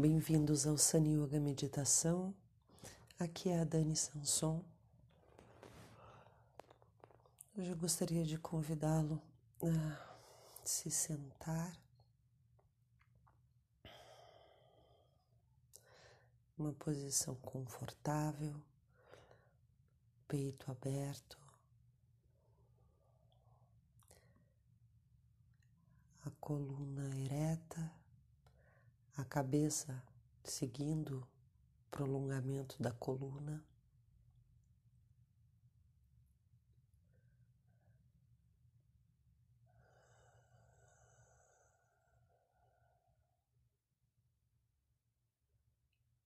Bem-vindos ao Sani Yoga Meditação. Aqui é a Dani Sanson. Hoje eu gostaria de convidá-lo a se sentar. Uma posição confortável, peito aberto, a coluna ereta a cabeça seguindo o prolongamento da coluna.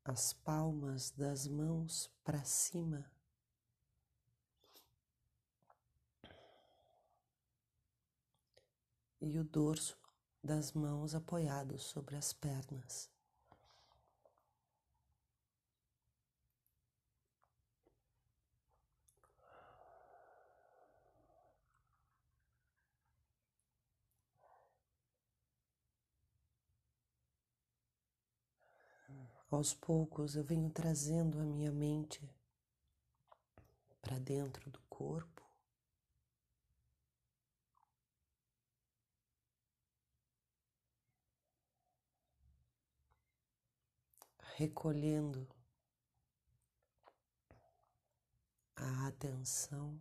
As palmas das mãos para cima. E o dorso das mãos apoiados sobre as pernas. Aos poucos eu venho trazendo a minha mente para dentro do corpo. Recolhendo a atenção.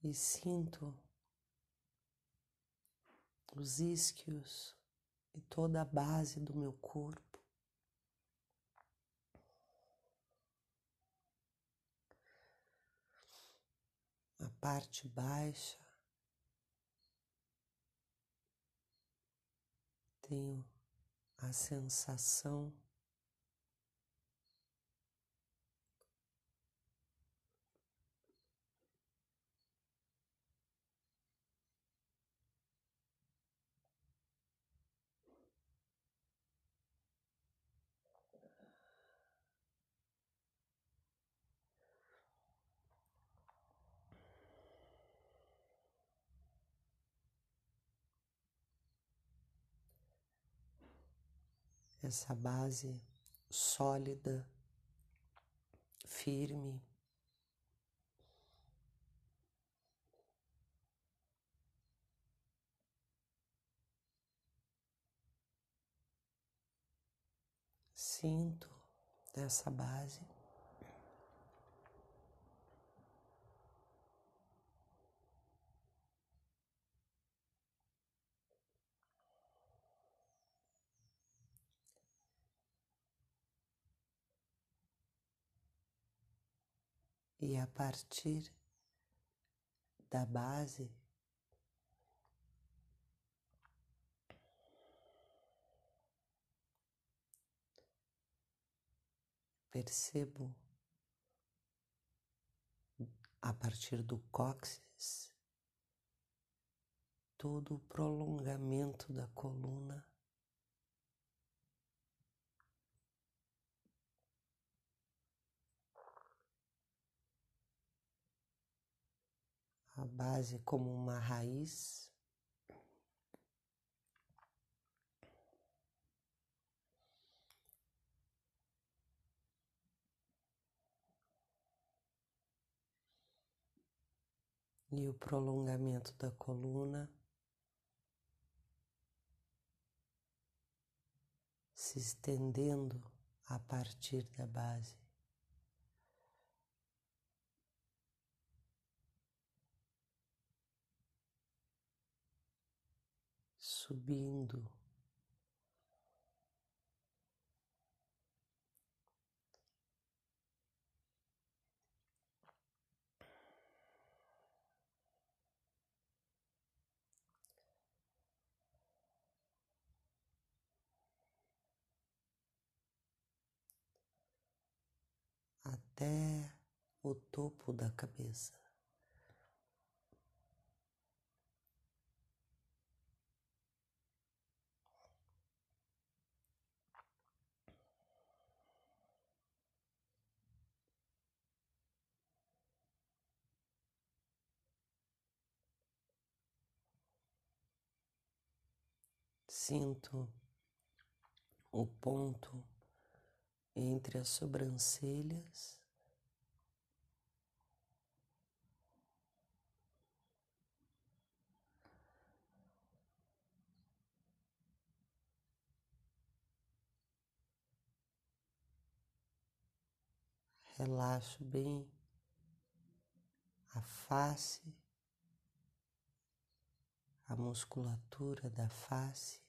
E sinto os isquios e toda a base do meu corpo. A parte baixa tenho a sensação essa base sólida, firme. Sinto essa base. E a partir da base percebo a partir do cóccix todo o prolongamento da coluna a base como uma raiz. E o prolongamento da coluna se estendendo a partir da base. Subindo. Até o topo da cabeça. Sinto o ponto entre as sobrancelhas relaxo bem a face, a musculatura da face.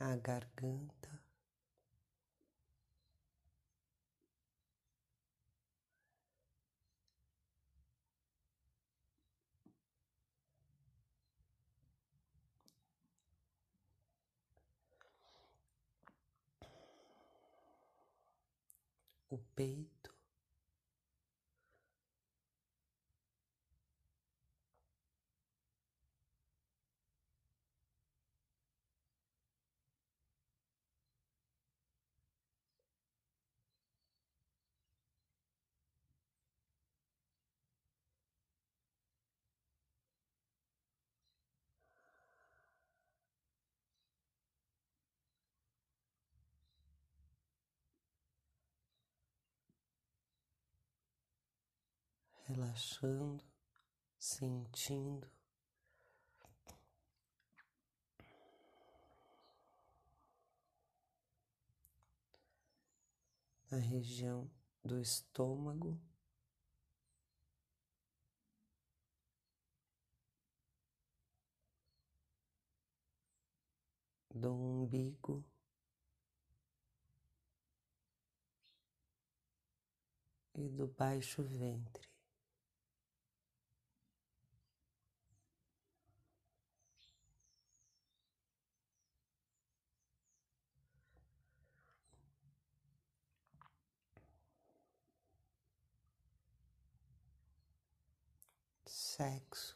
A garganta. o peito, relaxando, sentindo. Na região do estômago, do umbigo. E do baixo ventre. Sexo.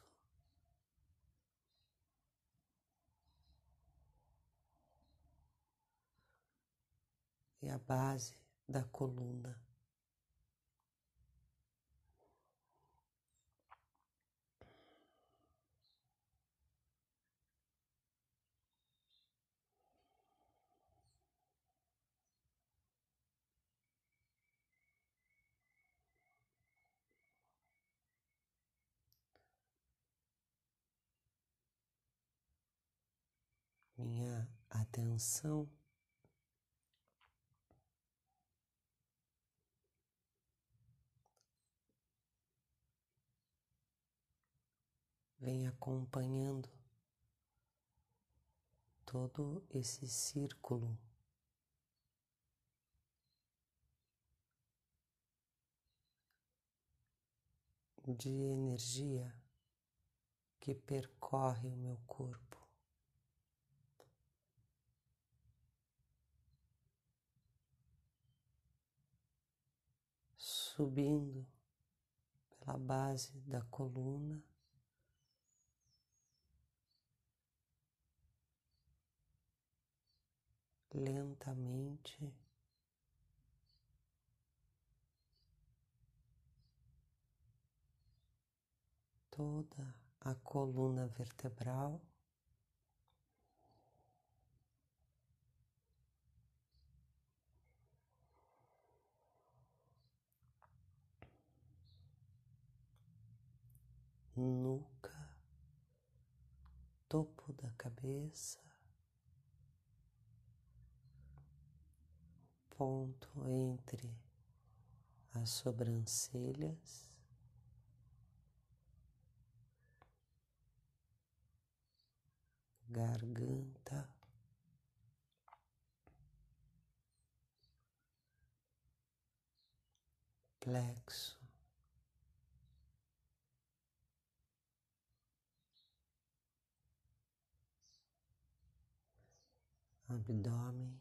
E a base da coluna. Minha atenção vem acompanhando todo esse círculo de energia que percorre o meu corpo. Subindo pela base da coluna. Lentamente, toda a coluna vertebral. Nuca, topo da cabeça, ponto entre as sobrancelhas. Garganta, plexo, abdômen,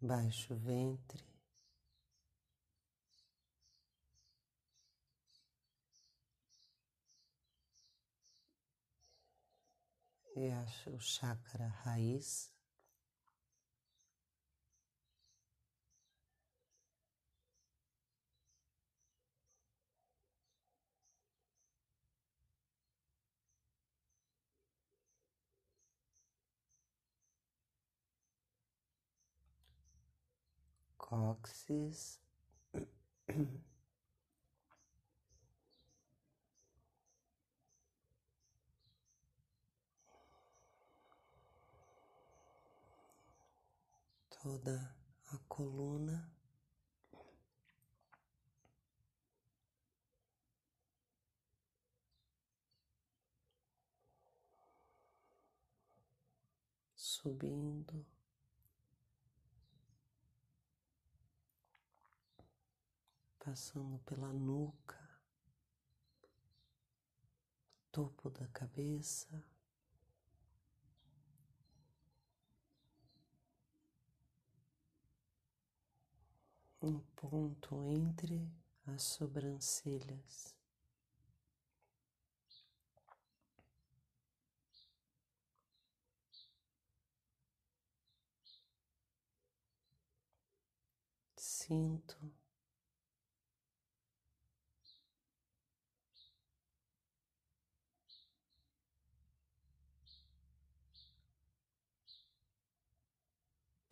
baixo ventre. E acho o chakra raiz. cóccix, toda a coluna. Subindo passando pela nuca, topo da cabeça. Um ponto entre as sobrancelhas. Sinto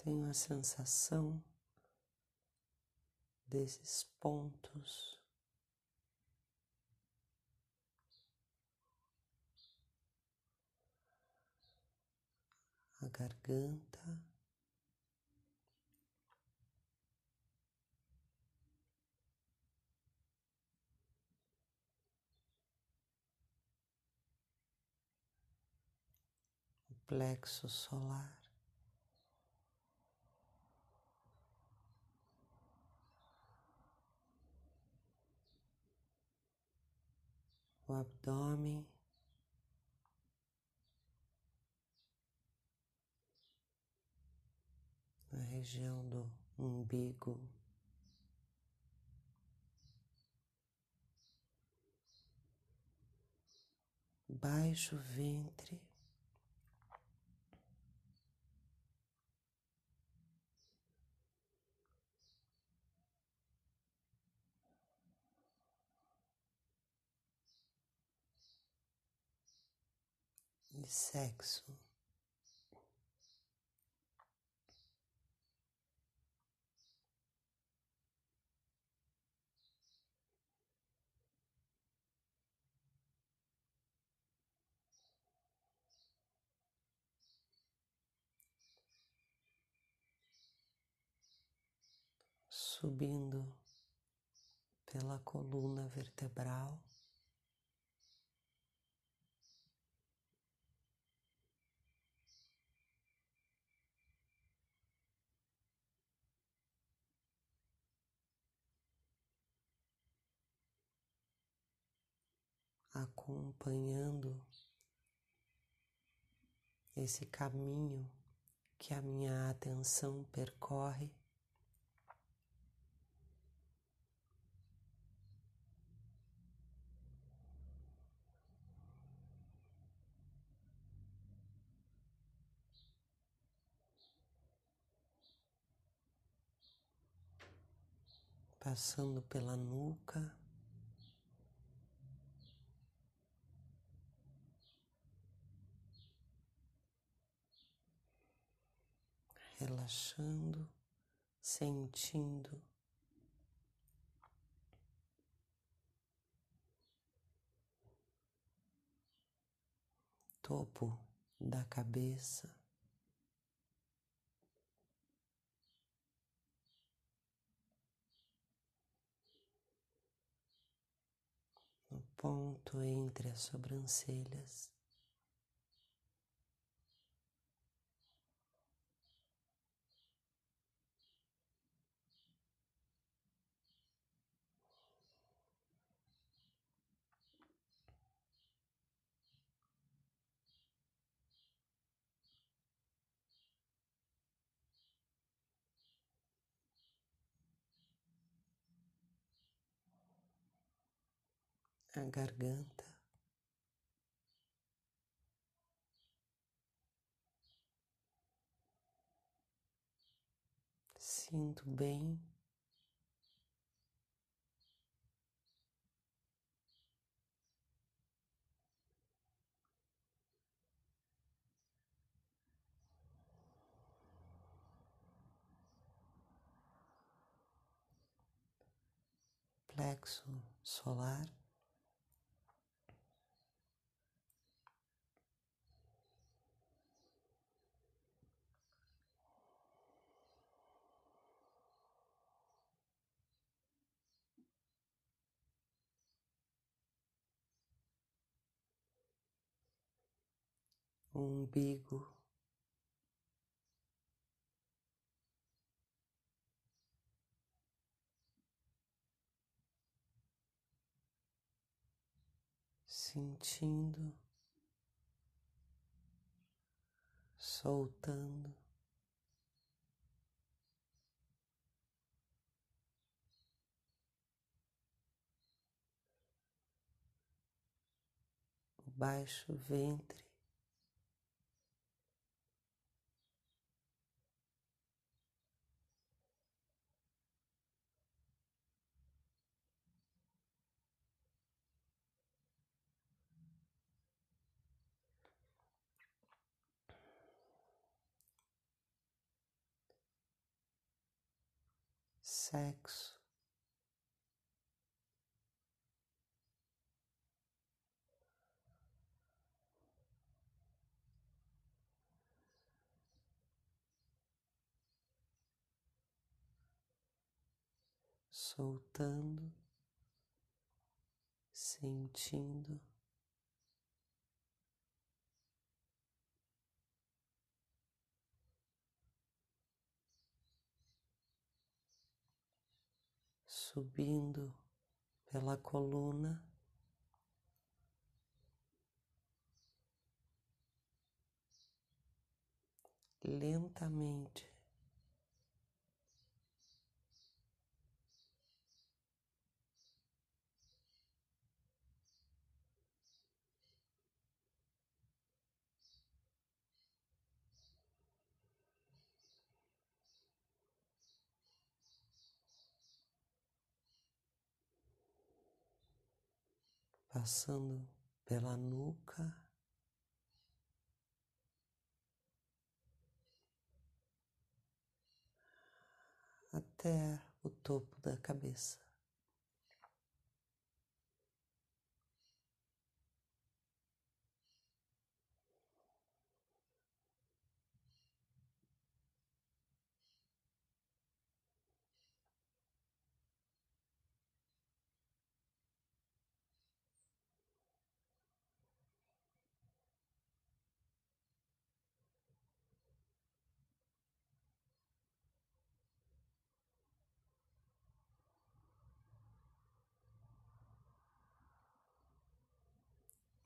tenho a sensação desses pontos. A garganta, o plexo solar. O abdômen. Na região do umbigo, baixo ventre, de sexo. Subindo pela coluna vertebral. Acompanhando esse caminho que a minha atenção percorre. Passando pela nuca. Relaxando, sentindo. Topo da cabeça. No ponto entre as sobrancelhas. A garganta. Sinto bem plexo solar. Umbigo. sentindo, soltando. o Baixo ventre, sexo. Soltando, sentindo. Subindo pela coluna. Lentamente. Passando pela nuca, até o topo da cabeça.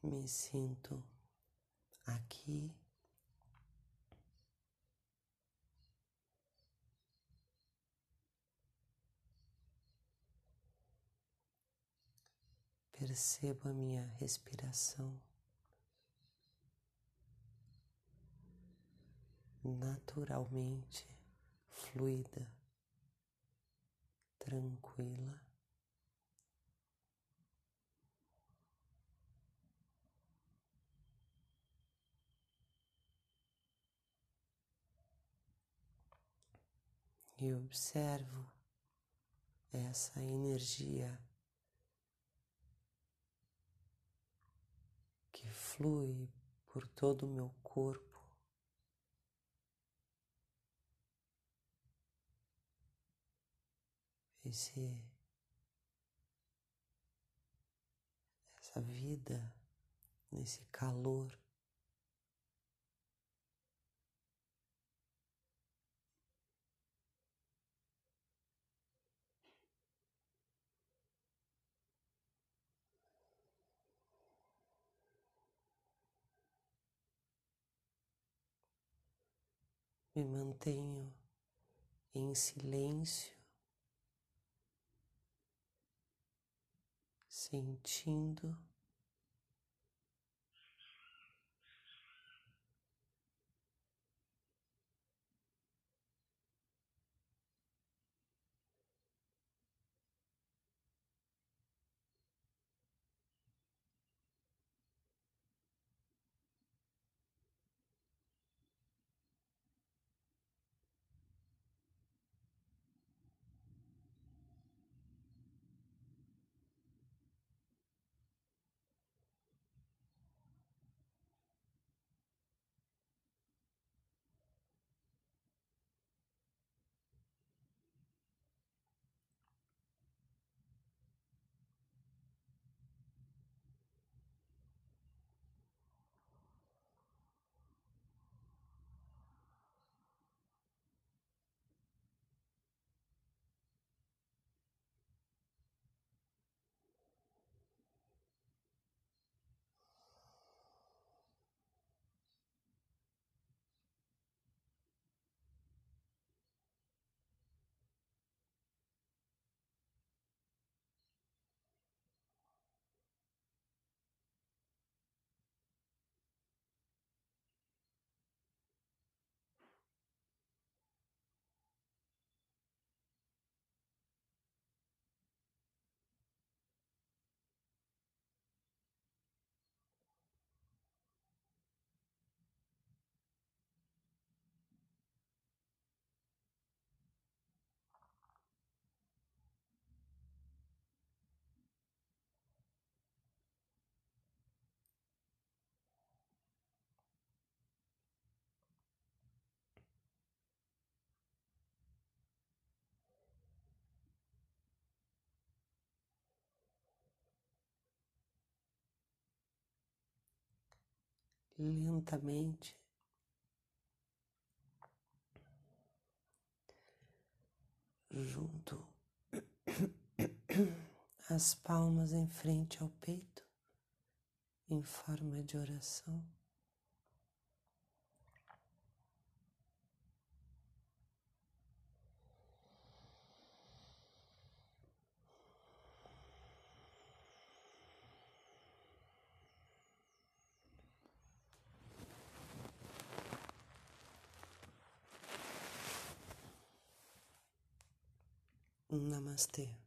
Me sinto aqui. Percebo a minha respiração naturalmente fluida, tranquila. E observo essa energia que flui por todo o meu corpo. Esse, essa vida, nesse calor. Me mantenho em silêncio, sentindo lentamente. Junto as palmas em frente ao peito, em forma de oração. Un namaste.